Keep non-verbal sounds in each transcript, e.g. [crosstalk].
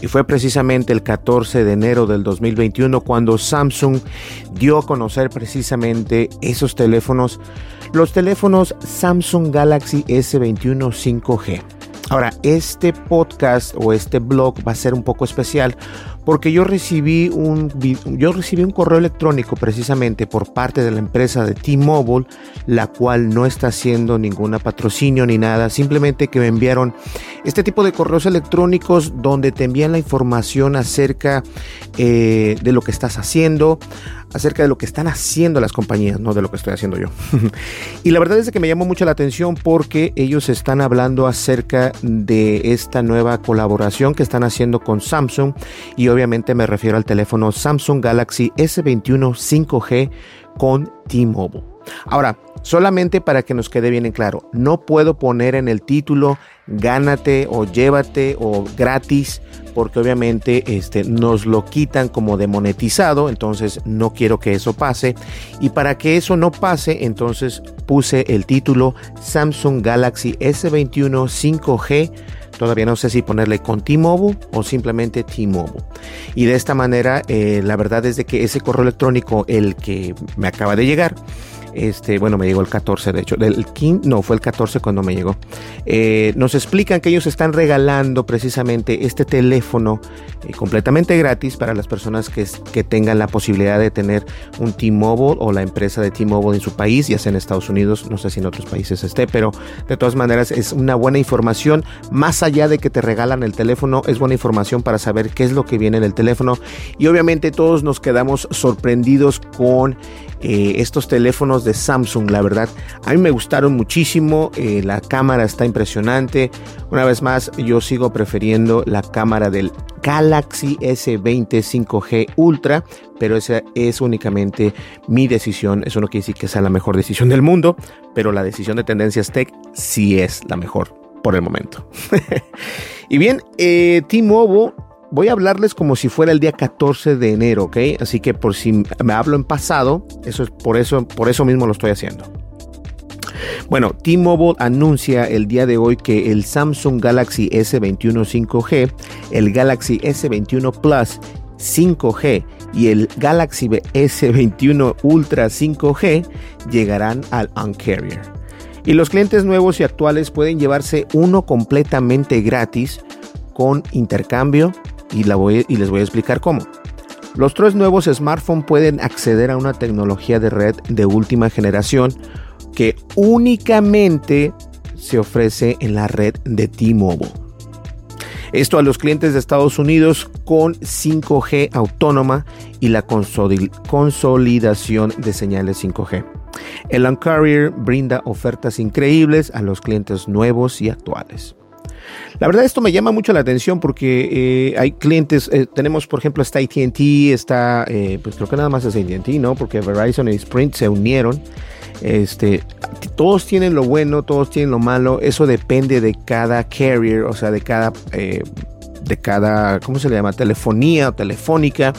y fue precisamente el 14 de enero del 2021 cuando Samsung dio a conocer precisamente esos teléfonos, los teléfonos Samsung Galaxy S21 5G. Ahora, este podcast o este blog va a ser un poco especial porque yo recibí un, yo recibí un correo electrónico precisamente por parte de la empresa de T-Mobile, la cual no está haciendo ninguna patrocinio ni nada, simplemente que me enviaron este tipo de correos electrónicos donde te envían la información acerca eh, de lo que estás haciendo, acerca de lo que están haciendo las compañías, no de lo que estoy haciendo yo. [laughs] y la verdad es que me llamó mucho la atención porque ellos están hablando acerca de esta nueva colaboración que están haciendo con Samsung y obviamente me refiero al teléfono Samsung Galaxy S21 5G con T-Mobile. Ahora, solamente para que nos quede bien en claro, no puedo poner en el título gánate o llévate o gratis porque obviamente este, nos lo quitan como demonetizado, entonces no quiero que eso pase. Y para que eso no pase, entonces puse el título Samsung Galaxy S21 5G. Todavía no sé si ponerle con T-Mobile o simplemente T-Mobile. Y de esta manera, eh, la verdad es de que ese correo electrónico, el que me acaba de llegar, este, bueno, me llegó el 14, de hecho, del 15, no, fue el 14 cuando me llegó. Eh, nos explican que ellos están regalando precisamente este teléfono eh, completamente gratis para las personas que, que tengan la posibilidad de tener un T-Mobile o la empresa de T-Mobile en su país, ya sea en Estados Unidos, no sé si en otros países esté, pero de todas maneras es una buena información. Más allá de que te regalan el teléfono, es buena información para saber qué es lo que viene en el teléfono. Y obviamente todos nos quedamos sorprendidos con eh, estos teléfonos de Samsung, la verdad, a mí me gustaron muchísimo, eh, la cámara está impresionante, una vez más yo sigo prefiriendo la cámara del Galaxy S20 5G Ultra, pero esa es únicamente mi decisión, eso no quiere decir que sea la mejor decisión del mundo, pero la decisión de Tendencias Tech sí es la mejor por el momento. [laughs] y bien, eh, T-Mobile voy a hablarles como si fuera el día 14 de enero, ¿ok? Así que por si me hablo en pasado, eso es por eso, por eso mismo lo estoy haciendo. Bueno, T-Mobile anuncia el día de hoy que el Samsung Galaxy S21 5G, el Galaxy S21 Plus 5G y el Galaxy S21 Ultra 5G llegarán al Uncarrier. Y los clientes nuevos y actuales pueden llevarse uno completamente gratis con intercambio y, les voy a explicar cómo. Los tres nuevos smartphones pueden acceder a una tecnología de red de última generación que únicamente se ofrece en la red de T-Mobile. Esto a los clientes de Estados Unidos con 5G autónoma y la consolidación de señales 5G. El Uncarrier brinda ofertas increíbles a los clientes nuevos y actuales. La verdad esto me llama mucho la atención porque eh, hay clientes, eh, tenemos por ejemplo está ATT, está, eh, pues creo que nada más es ATT, ¿no? Porque Verizon y Sprint se unieron. Este, todos tienen lo bueno, todos tienen lo malo, eso depende de cada carrier, o sea, de cada, de cada, ¿cómo se le llama? Telefonía o telefónica.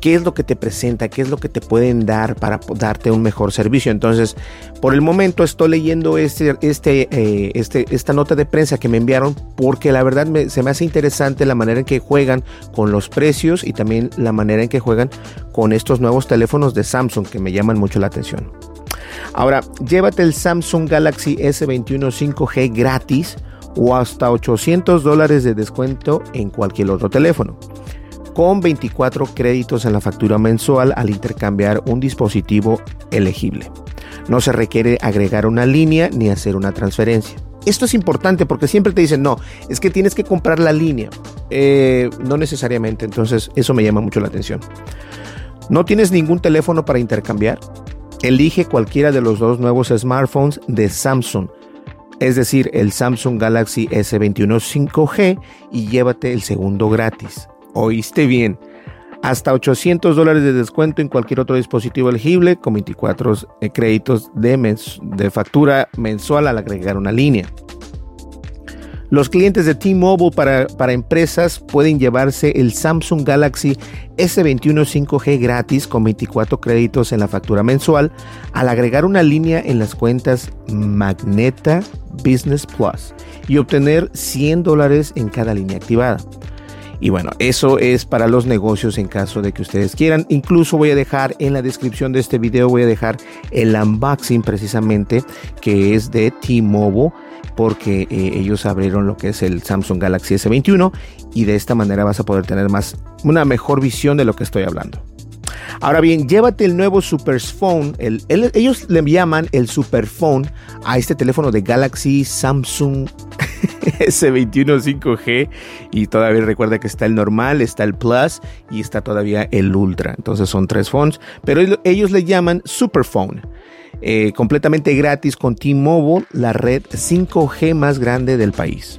Qué es lo que te presenta, qué es lo que te pueden dar para darte un mejor servicio. Entonces, por el momento estoy leyendo este, este, eh, este, esta nota de prensa que me enviaron porque la verdad se me hace interesante la manera en que juegan con los precios y también la manera en que juegan con estos nuevos teléfonos de Samsung que me llaman mucho la atención. Ahora, llévate el Samsung Galaxy S21 5G gratis o hasta 800 dólares de descuento en cualquier otro teléfono, con 24 créditos en la factura mensual al intercambiar un dispositivo elegible. No se requiere agregar una línea ni hacer una transferencia. Esto es importante porque siempre te dicen, no, es que tienes que comprar la línea. Eh, no necesariamente, entonces eso me llama mucho la atención. ¿No tienes ningún teléfono para intercambiar? Elige cualquiera de los dos nuevos smartphones de Samsung es decir, el Samsung Galaxy S21 5G y llévate el segundo gratis. Oíste bien. Hasta 800 dólares de descuento en cualquier otro dispositivo elegible con 24 eh, créditos de, de factura mensual al agregar una línea. Los clientes de T-Mobile para, para, empresas pueden llevarse el Samsung Galaxy S21 5G gratis con 24 créditos en la factura mensual al agregar una línea en las cuentas Magneta Business Plus y obtener 100 dólares en cada línea activada. Y bueno, eso es para los negocios en caso de que ustedes quieran. Incluso voy a dejar en la descripción de este video, voy a dejar el unboxing precisamente que es de T-Mobile porque eh, ellos abrieron lo que es el Samsung Galaxy S21 y de esta manera vas a poder tener más una mejor visión de lo que estoy hablando. Ahora bien, llévate el nuevo Superphone, el, ellos le llaman el Superphone a este teléfono de Galaxy Samsung [laughs] [laughs] S21 5G y todavía recuerda que está el normal, está el Plus y está todavía el Ultra. Entonces son tres phones, pero ellos le llaman Superphone. Eh, completamente gratis con T-Mobile, la red 5G más grande del país.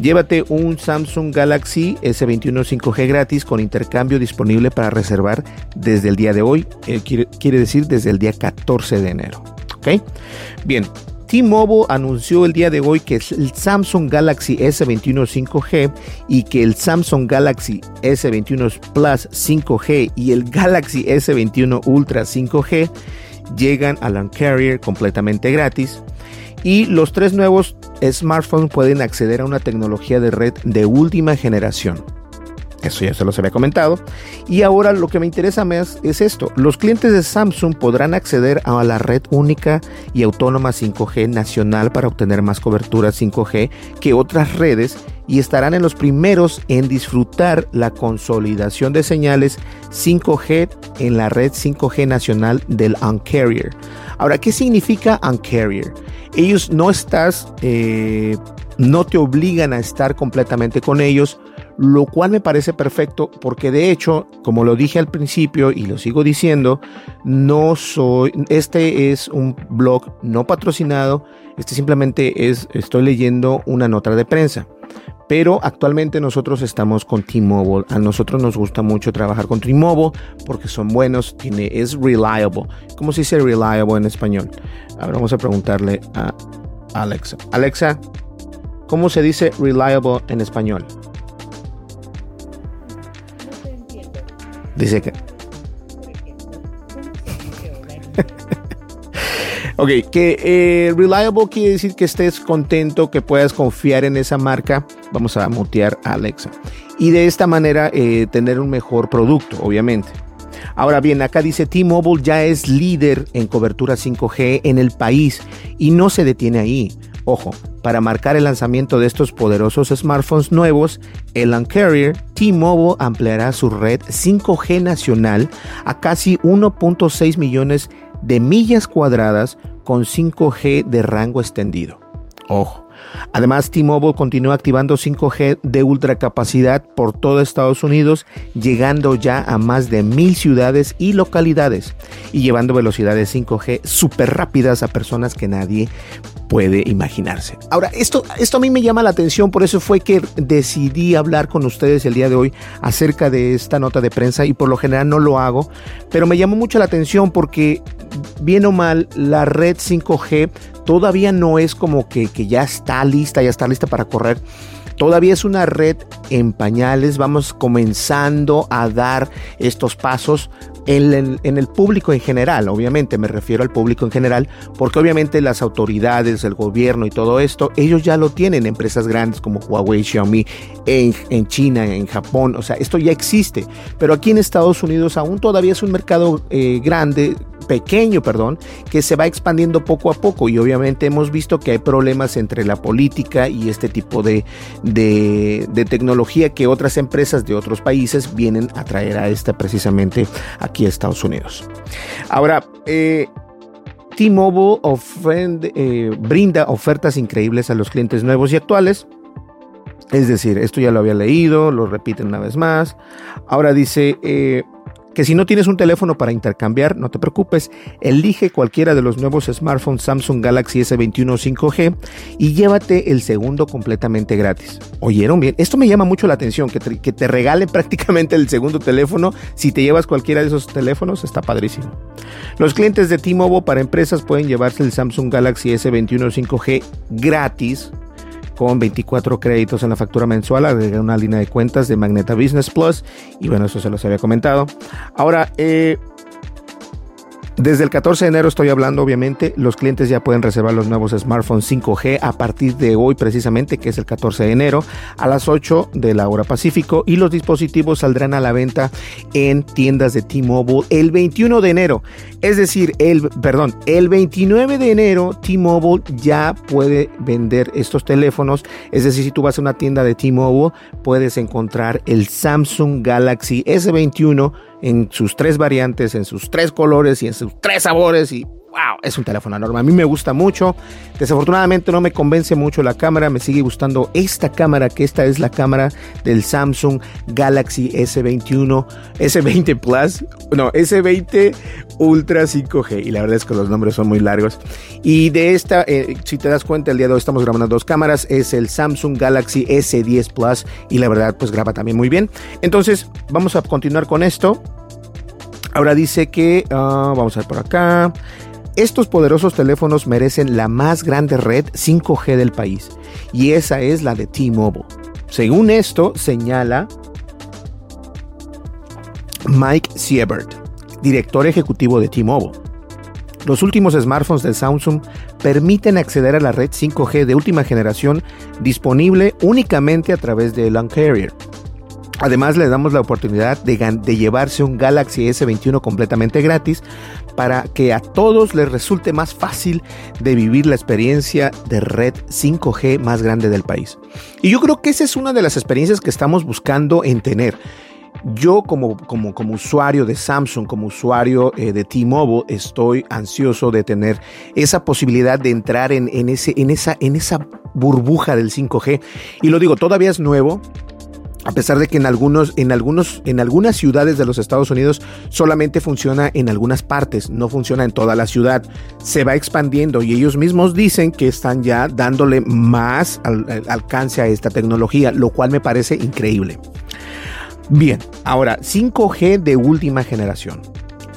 Llévate un Samsung Galaxy S21 5G gratis con intercambio disponible para reservar desde el día de hoy, eh, quiere, decir desde el día 14 de enero. ¿Ok? Bien, T-Mobile anunció el día de hoy que el Samsung Galaxy S21 5G y que el Samsung Galaxy S21 Plus 5G y el Galaxy S21 Ultra 5G llegan a Carrier completamente gratis. Y los tres nuevos smartphones pueden acceder a una tecnología de red de última generación. Eso ya se los había comentado. Y ahora lo que me interesa más es esto. Los clientes de Samsung podrán acceder a la red única y autónoma 5G nacional para obtener más cobertura 5G que otras redes y estarán en los primeros en disfrutar la consolidación de señales 5G en la red 5G nacional del Uncarrier. Ahora, ¿qué significa Uncarrier? Ellos no estás, eh, no te obligan a estar completamente con ellos, lo cual me parece perfecto porque de hecho, como lo dije al principio y lo sigo diciendo, no soy, este es un blog no patrocinado, este simplemente es, estoy leyendo una nota de prensa. Pero actualmente nosotros estamos con T-Mobile. A nosotros nos gusta mucho trabajar con T-Mobile porque son buenos, tiene, es reliable. ¿Cómo se dice reliable en español? Ahora vamos a preguntarle a Alexa. Alexa, ¿cómo se dice reliable en español? Dice que... ok, que eh, reliable quiere decir que estés contento, que puedas confiar en esa marca. Vamos a mutear a Alexa. Y de esta manera eh, tener un mejor producto, obviamente. Ahora bien, acá dice T-Mobile ya es líder en cobertura 5G en el país y no se detiene ahí. Ojo, para marcar el lanzamiento de estos poderosos smartphones nuevos, el Uncarrier T-Mobile ampliará su red 5G nacional a casi 1.6 millones de millas cuadradas con 5G de rango extendido. Ojo. Además, T-Mobile continúa activando 5G de ultra capacidad por todo Estados Unidos, llegando ya a más de mil ciudades y localidades y llevando velocidades 5G súper rápidas a personas que nadie puede imaginarse. Ahora, esto, esto a mí me llama la atención, por eso fue que decidí hablar con ustedes el día de hoy acerca de esta nota de prensa y por lo general no lo hago, pero me llamó mucho la atención porque bien o mal la red 5G todavía no es como que, que ya está lista, ya está lista para correr Todavía es una red en pañales, vamos comenzando a dar estos pasos en el, público en general, obviamente me refiero al público en general, porque obviamente las autoridades, el gobierno y todo esto, ellos ya lo tienen, empresas grandes como Huawei, Xiaomi, en, China, en Japón, o sea, esto ya existe, pero aquí en Estados Unidos aún todavía es un mercado eh, grande, pequeño, perdón, que se va expandiendo poco a poco. Y obviamente hemos visto que hay problemas entre la política y este tipo de, de, de tecnología que otras empresas de otros países vienen a traer a esta precisamente aquí Estados Unidos. Ahora, eh, T-Mobile eh, brinda ofertas increíbles a los clientes nuevos y actuales. Es decir, esto ya lo había leído, lo repiten una vez más. Ahora dice, eh, que si no tienes un teléfono para intercambiar, no te preocupes, elige cualquiera de los nuevos smartphones Samsung Galaxy S21 5G y llévate el segundo completamente gratis. ¿Oyeron bien? Esto me llama mucho la atención, que te, que regalen [laughs] prácticamente el segundo teléfono si te llevas cualquiera de esos teléfonos, está padrísimo. Los clientes de T-Mobile para empresas pueden llevarse el Samsung Galaxy S21 5G gratis con 24 créditos en la factura mensual, agregué una línea de cuentas de Magneta Business Plus y bueno, eso se los había comentado. Ahora, eh, desde el 14 de enero estoy hablando, obviamente, los clientes ya pueden reservar los nuevos smartphones 5G a partir de hoy precisamente, que es el 14 de enero, a las 8 de la hora Pacífico y los dispositivos saldrán a la venta en tiendas de T-Mobile el 21 de enero. Es decir, el, perdón, el 29 de enero T-Mobile ya puede vender estos teléfonos. Es decir, si tú vas a una tienda de T-Mobile, puedes encontrar el Samsung Galaxy S21 en sus tres variantes, en sus tres colores y en sus tres sabores y wow, es un teléfono enorme. A mí me gusta mucho. Desafortunadamente no me convence mucho la cámara. Me sigue gustando esta cámara, que esta es la cámara del Samsung Galaxy S21, S20 Plus, no, S20 Ultra 5G. Y la verdad es que los nombres son muy largos. Y de esta, eh, si te das cuenta, el día de hoy estamos grabando dos cámaras. Es el Samsung Galaxy S10 Plus. Y la verdad, pues graba también muy bien. Entonces, vamos a continuar con esto. Ahora dice que, uh, vamos a ver por acá. Estos poderosos teléfonos merecen la más grande red 5G del país y esa es la de T-Mobile. Según esto, señala Mike Siebert, director ejecutivo de T-Mobile. Los últimos smartphones de Samsung permiten acceder a la red 5G de última generación disponible únicamente a través de LAN Carrier. Además, le damos la oportunidad de, llevarse un Galaxy S21 completamente gratis para que a todos les resulte más fácil de vivir la experiencia de red 5G más grande del país. Y yo creo que esa es una de las experiencias que estamos buscando en tener. Yo como, usuario de Samsung, como usuario eh, de T-Mobile, estoy ansioso de tener esa posibilidad de entrar en esa burbuja del 5G. Y lo digo, todavía es nuevo, a pesar de que en algunos, en algunos, en algunas ciudades de los Estados Unidos solamente funciona en algunas partes, no funciona en toda la ciudad, se va expandiendo y ellos mismos dicen que están ya dándole más al, al alcance a esta tecnología, lo cual me parece increíble. Bien, ahora 5G de última generación.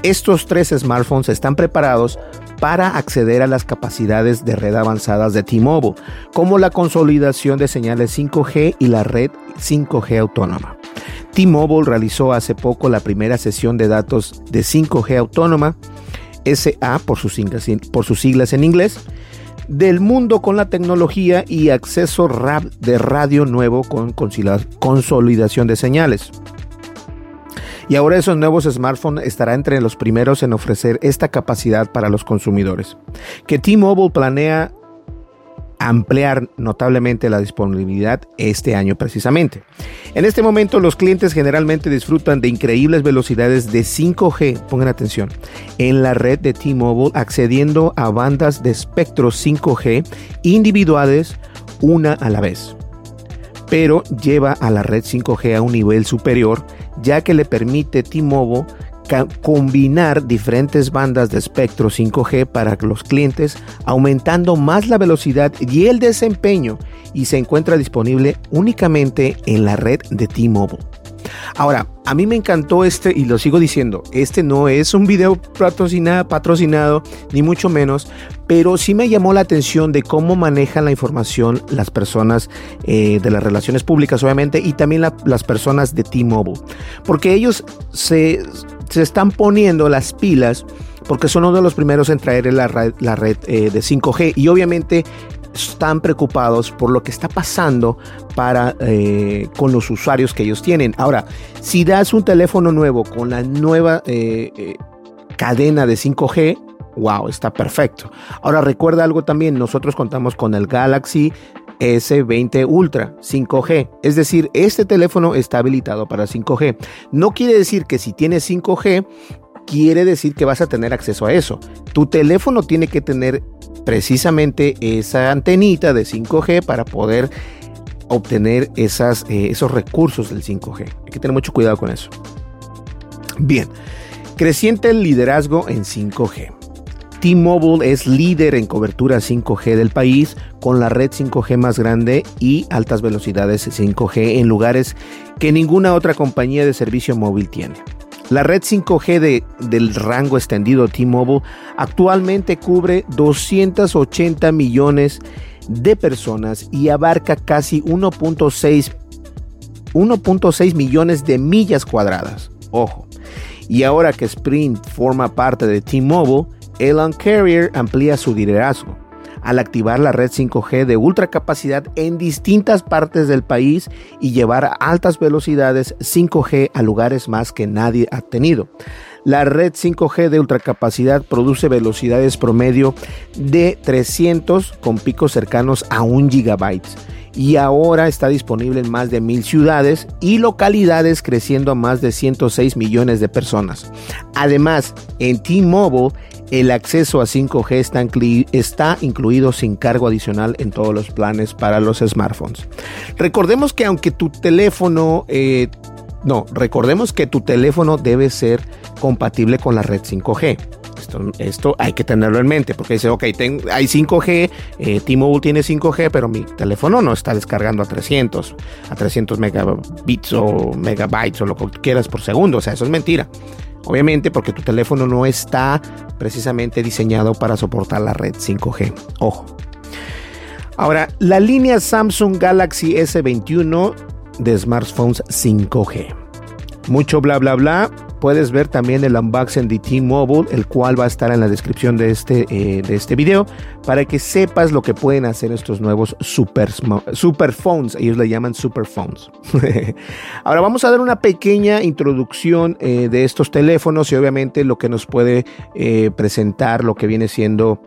Estos tres smartphones están preparados para acceder a las capacidades de red avanzadas de T-Mobile, como la consolidación de señales 5G y la red 5G autónoma. T-Mobile realizó hace poco la primera sesión de datos de 5G autónoma, SA por sus siglas, en inglés, del mundo con la tecnología y acceso de radio nuevo con consolidación de señales. Y ahora esos nuevos smartphones estará entre los primeros en ofrecer esta capacidad para los consumidores. Que T-Mobile planea ampliar notablemente la disponibilidad este año precisamente. En este momento los clientes generalmente disfrutan de increíbles velocidades de 5G, pongan atención, en la red de T-Mobile accediendo a bandas de espectro 5G individuales una a la vez. Pero lleva a la red 5G a un nivel superior ya que le permite T-Mobile combinar diferentes bandas de espectro 5G para los clientes, aumentando más la velocidad y el desempeño y se encuentra disponible únicamente en la red de T-Mobile. Ahora, a mí me encantó este y lo sigo diciendo, este no es un video patrocinado, patrocinado ni mucho menos, pero sí me llamó la atención de cómo manejan la información las personas eh, de las relaciones públicas, obviamente, y también las personas de T-Mobile, porque ellos se, están poniendo las pilas porque son uno de los primeros en traer la red, la red eh, de 5G y obviamente están preocupados por lo que está pasando para, eh, con los usuarios que ellos tienen. Ahora, si das un teléfono nuevo con la nueva eh, eh, cadena de 5G, wow, está perfecto. Ahora recuerda algo también, nosotros contamos con el Galaxy S20 Ultra 5G. Es decir, este teléfono está habilitado para 5G. No quiere decir que si tienes 5G, quiere decir que vas a tener acceso a eso. Tu teléfono tiene que tener precisamente esa antenita de 5G para poder obtener esas, eh, esos recursos del 5G. Hay que tener mucho cuidado con eso. Bien, creciente el liderazgo en 5G. T-Mobile es líder en cobertura 5G del país con la red 5G más grande y altas velocidades 5G en lugares que ninguna otra compañía de servicio móvil tiene. La red 5G del rango extendido T-Mobile actualmente cubre 280 millones de personas y abarca casi 1.6 millones de millas cuadradas. Ojo. Y ahora que Sprint forma parte de T-Mobile, Elon Carrier amplía su liderazgo al activar la red 5G de ultra capacidad en distintas partes del país y llevar altas velocidades 5G a lugares más que nadie ha tenido. La red 5G de ultracapacidad produce velocidades promedio de 300 con picos cercanos a 1 GB y ahora está disponible en más de mil ciudades y localidades creciendo a más de 106 millones de personas. Además, en T-Mobile el acceso a 5G está, incluido sin cargo adicional en todos los planes para los smartphones. Recordemos que aunque tu teléfono, eh, no, recordemos que tu teléfono debe ser compatible con la red 5G. Esto, hay que tenerlo en mente porque dice, ok, hay 5G, eh, T-Mobile tiene 5G, pero mi teléfono no está descargando a 300, a 300 megabits o megabytes o lo que quieras por segundo. O sea, eso es mentira. Obviamente porque tu teléfono no está precisamente diseñado para soportar la red 5G. Ojo. Ahora, la línea Samsung Galaxy S21 de smartphones 5G. Mucho bla bla bla, puedes ver también el unboxing de T-Mobile, el cual va a estar en la descripción de este, eh, de este video, para que sepas lo que pueden hacer estos nuevos super, super phones. Ellos le llaman super phones. [laughs] Ahora vamos a dar una pequeña introducción eh, de estos teléfonos y obviamente lo que nos puede eh, presentar lo que viene siendo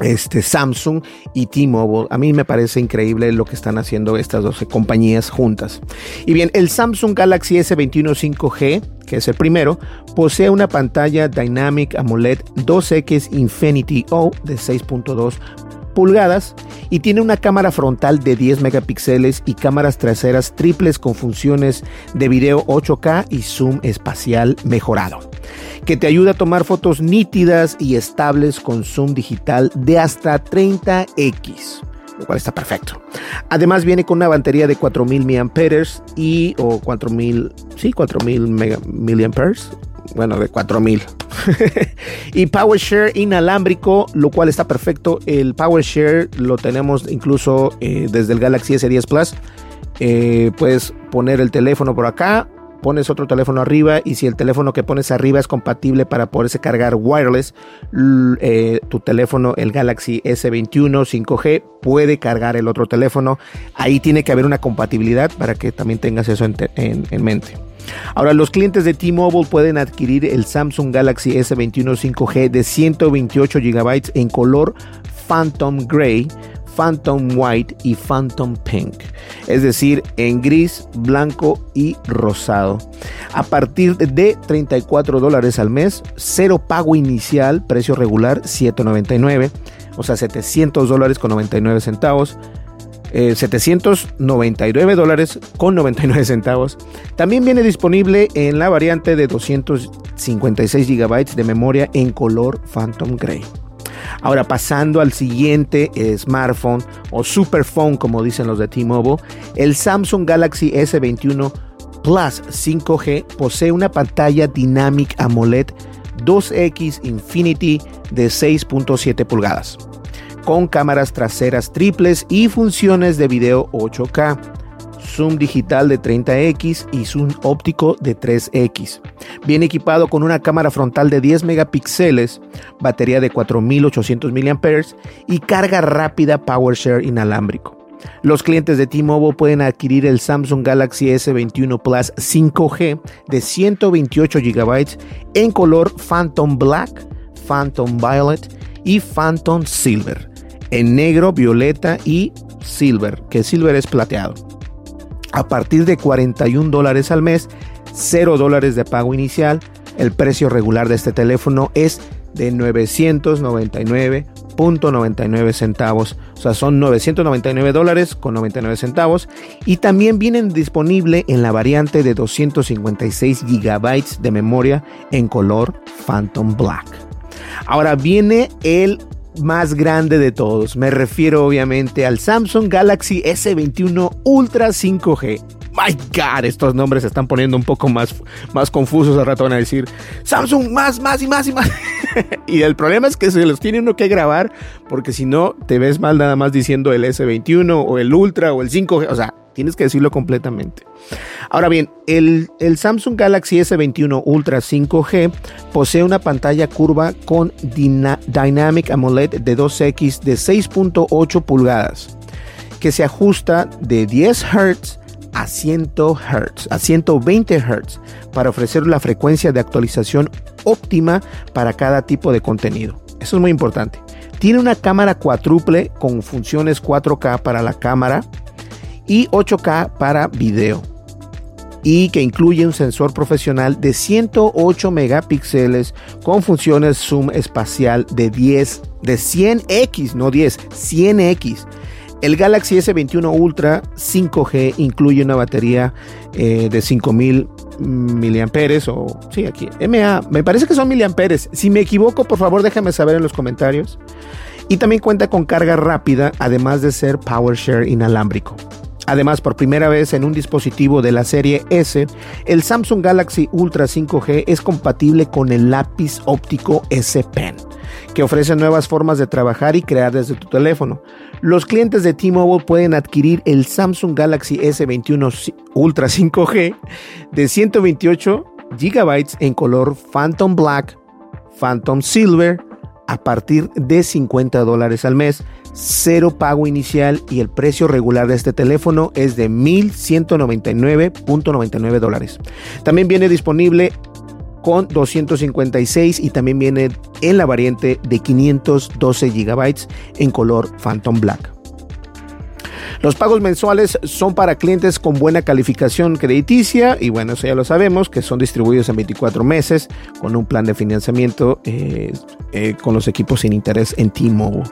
este, Samsung y T-Mobile. A mí me parece increíble lo que están haciendo estas dos compañías juntas. Y bien, el Samsung Galaxy S21 5G, que es el primero, posee una pantalla Dynamic AMOLED 2X Infinity O de 6.2 pulgadas y tiene una cámara frontal de 10 megapíxeles y cámaras traseras triples con funciones de video 8K y zoom espacial mejorado que te ayuda a tomar fotos nítidas y estables con zoom digital de hasta 30x lo cual está perfecto. Además viene con una batería de 4000 mAh y o 4000, sí, 4000 mAh, bueno, de 4000. [laughs] y PowerShare inalámbrico, lo cual está perfecto. El PowerShare lo tenemos incluso eh, desde el Galaxy S10 Plus. Eh, puedes poner el teléfono por acá pones otro teléfono arriba y si el teléfono que pones arriba es compatible para poderse cargar wireless, eh, tu teléfono, el Galaxy S21 5G, puede cargar el otro teléfono. Ahí tiene que haber una compatibilidad para que también tengas eso en, en mente. Ahora, los clientes de T-Mobile pueden adquirir el Samsung Galaxy S21 5G de 128 GB en color Phantom Gray Phantom White y Phantom Pink, es decir, en gris, blanco y rosado. A partir de 34 dólares al mes, cero pago inicial, precio regular 799, o sea, 700 dólares con 99 centavos. 799 eh, dólares con 99 centavos. También viene disponible en la variante de 256 gigabytes de memoria en color Phantom Gray. Ahora pasando al siguiente eh, smartphone o superphone como dicen los de T-Mobile, el Samsung Galaxy S21 Plus 5G posee una pantalla Dynamic AMOLED 2X Infinity de 6.7 pulgadas, con cámaras traseras triples y funciones de video 8K, zoom digital de 30X y zoom óptico de 3X. Viene equipado con una cámara frontal de 10 megapíxeles, batería de 4800 mAh y carga rápida PowerShare inalámbrico. Los clientes de T-Mobile pueden adquirir el Samsung Galaxy S21 Plus 5G de 128 GB en color Phantom Black, Phantom Violet y Phantom Silver, en negro, violeta y silver, que silver es plateado. A partir de 41 dólares al mes, 0 dólares de pago inicial, el precio regular de este teléfono es de 999.99 centavos. O sea, son 999 dólares con 99 centavos. Y también vienen disponible en la variante de 256 gigabytes de memoria en color Phantom Black. Ahora viene el más grande de todos. Me refiero obviamente al Samsung Galaxy S21 Ultra 5G. My God, estos nombres se están poniendo un poco más, más confusos. Al rato van a decir Samsung más, más y más y más. [laughs] y el problema es que se los tiene uno que grabar porque si no te ves mal nada más diciendo el S21 o el Ultra o el 5G. O sea, tienes que decirlo completamente. Ahora bien, el, el, Samsung Galaxy S21 Ultra 5G posee una pantalla curva con Dynamic AMOLED de 2X de 6.8 pulgadas que se ajusta de 10 Hz a 100 Hz, a 120 Hz, para ofrecer la frecuencia de actualización óptima para cada tipo de contenido. Eso es muy importante. Tiene una cámara cuádruple con funciones 4K para la cámara y 8K para video. Y que incluye un sensor profesional de 108 megapíxeles con funciones zoom espacial de 10, de 100x, no 10, 100x el Galaxy S21 Ultra 5G incluye una batería eh, de 5000 miliamperes o sí aquí MA me parece que son miliamperes. Si me equivoco por favor déjame saber en los comentarios. Y también cuenta con carga rápida además de ser PowerShare inalámbrico Además, por primera vez en un dispositivo de la serie S, el Samsung Galaxy Ultra 5G es compatible con el lápiz óptico S Pen, que ofrece nuevas formas de trabajar y crear desde tu teléfono. Los clientes de T-Mobile pueden adquirir el Samsung Galaxy S21 Ultra 5G de 128 GB en color Phantom Black, Phantom Silver a partir de 50 dólares al mes, cero pago inicial y el precio regular de este teléfono es de 1.199.99 dólares. También viene disponible con 256 y también viene en la variante de 512 GB en color Phantom Black. Los pagos mensuales son para clientes con buena calificación crediticia y bueno, eso ya lo sabemos, que son distribuidos en 24 meses con un plan de financiamiento eh, eh, con los equipos sin interés en T-Mobile.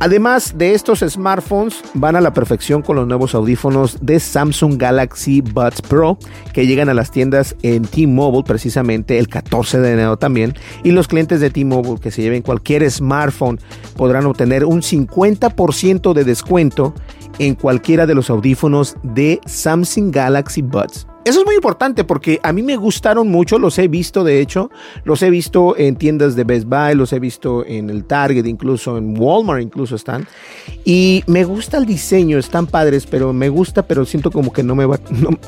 Además de estos smartphones, van a la perfección con los nuevos audífonos de Samsung Galaxy Buds Pro que llegan a las tiendas en T-Mobile precisamente el 14 de enero también. Y los clientes de T-Mobile que se lleven cualquier smartphone podrán obtener un 50% de descuento en cualquiera de los audífonos de Samsung Galaxy Buds. Eso es muy importante porque a mí me gustaron mucho, los he visto de hecho, los he visto en tiendas de Best Buy, los he visto en el Target, incluso en Walmart incluso están. Y me gusta el diseño, están padres, pero me gusta, pero siento como que no me va...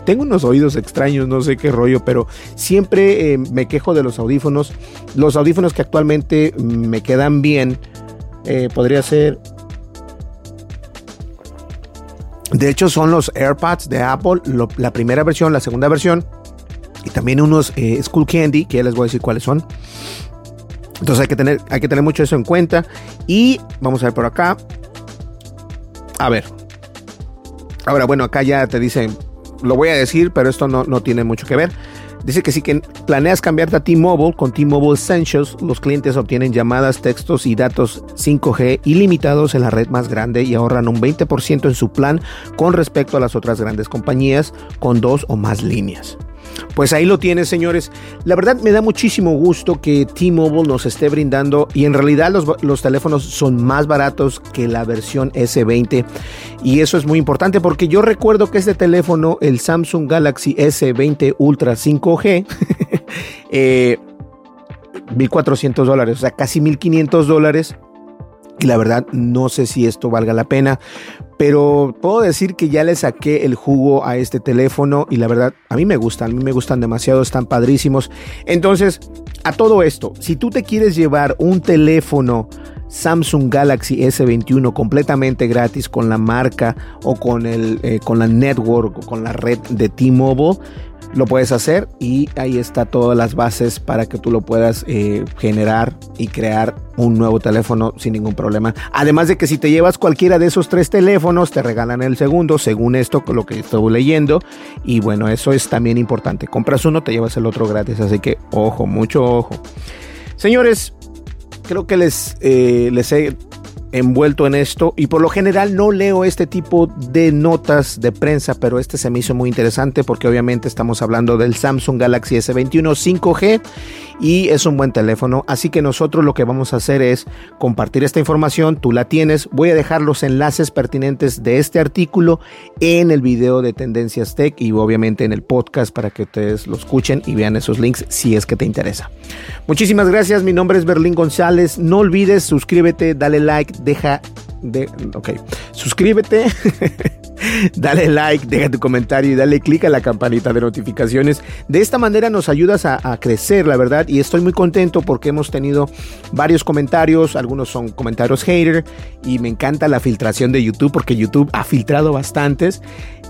tengo unos oídos extraños, no sé qué rollo, pero siempre eh, me quejo de los audífonos. Los audífonos que actualmente me quedan bien, eh, podría ser de hecho, son los AirPods de Apple, la primera versión, la segunda versión, y también unos eh, School Candy, que ya les voy a decir cuáles son. Entonces hay que, tener, hay que tener mucho eso en cuenta. Y vamos a ver por acá. A ver. Ahora, bueno, acá ya te dicen, lo voy a decir, pero esto no, no tiene mucho que ver. Dice que si que planeas cambiarte a T-Mobile, con T-Mobile Essentials, los clientes obtienen llamadas, textos y datos 5G ilimitados en la red más grande y ahorran un 20% en su plan con respecto a las otras grandes compañías con dos o más líneas. Pues ahí lo tienes, señores. La verdad me da muchísimo gusto que T-Mobile nos esté brindando y en realidad los, los, teléfonos son más baratos que la versión S20 y eso es muy importante porque yo recuerdo que este teléfono, el Samsung Galaxy S20 Ultra 5G, [laughs] eh, 1.400 dólares, o sea, casi 1.500 dólares y la verdad no sé si esto valga la pena, pero puedo decir que ya le saqué el jugo a este teléfono y la verdad a mí me gustan, a mí me gustan demasiado, están padrísimos. Entonces, a todo esto, si tú te quieres llevar un teléfono Samsung Galaxy S21 completamente gratis con la marca o con, el, eh, con la network o con la red de T-Mobile, lo puedes hacer y ahí está todas las bases para que tú lo puedas eh, generar y crear un nuevo teléfono sin ningún problema. Además de que si te llevas cualquiera de esos tres teléfonos, te regalan el segundo, según esto, lo que estoy leyendo. Y bueno, eso es también importante. Compras uno, te llevas el otro gratis. Así que ojo, mucho ojo. Señores, creo que les, eh, les he envuelto en esto y por lo general no leo este tipo de notas de prensa, pero este se me hizo muy interesante porque obviamente estamos hablando del Samsung Galaxy S21 5G y es un buen teléfono, así que nosotros lo que vamos a hacer es compartir esta información, tú la tienes, voy a dejar los enlaces pertinentes de este artículo en el video de Tendencias Tech y obviamente en el podcast para que ustedes lo escuchen y vean esos links si es que te interesa. Muchísimas gracias, mi nombre es Berlín González, no olvides suscríbete, dale like, deja de, ok, suscríbete, [laughs] dale like, deja tu comentario y dale click a la campanita de notificaciones. De esta manera nos ayudas a, a, crecer, la verdad, y estoy muy contento porque hemos tenido varios comentarios, algunos son comentarios hater, y me encanta la filtración de YouTube porque YouTube ha filtrado bastantes.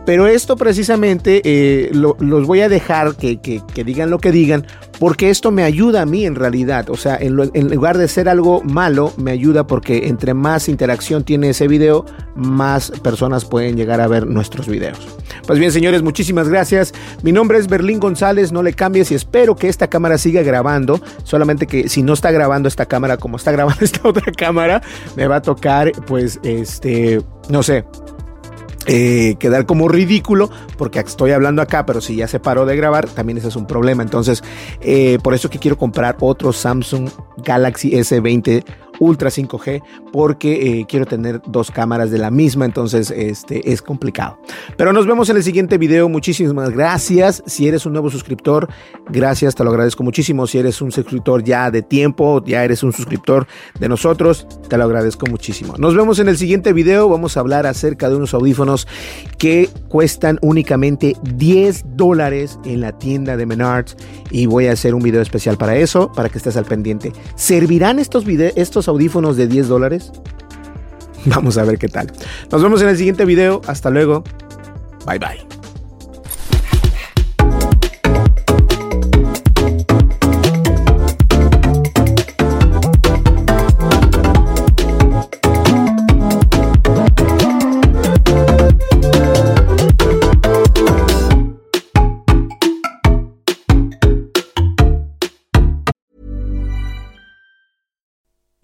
Pero esto precisamente eh, lo, los voy a dejar que, que, digan lo que digan, porque esto me ayuda a mí en realidad. O sea, en, en, lugar de ser algo malo, me ayuda porque entre más interacción tiene ese video, más personas pueden llegar a ver nuestros videos. Pues bien, señores, muchísimas gracias. Mi nombre es Berlín González, no le cambies y espero que esta cámara siga grabando. Solamente que si no está grabando esta cámara como está grabando [laughs] esta otra cámara, me va a tocar, pues, este, no sé, eh, quedar como ridículo porque estoy hablando acá, pero si ya se paró de grabar, también ese es un problema. Entonces, eh, por eso que quiero comprar otro Samsung Galaxy S20 Ultra 5G porque eh, quiero tener dos cámaras de la misma, entonces este es complicado. Pero nos vemos en el siguiente video. Muchísimas gracias. Si eres un nuevo suscriptor, gracias, te lo agradezco muchísimo. Si eres un suscriptor ya de tiempo, ya eres un suscriptor de nosotros, te lo agradezco muchísimo. Nos vemos en el siguiente video. Vamos a hablar acerca de unos audífonos que cuestan únicamente 10 dólares en la tienda de Menards y voy a hacer un video especial para eso, para que estés al pendiente. ¿Servirán estos videos, estos audífonos de 10 dólares? Vamos a ver qué tal. Nos vemos en el siguiente video. Hasta luego. Bye bye.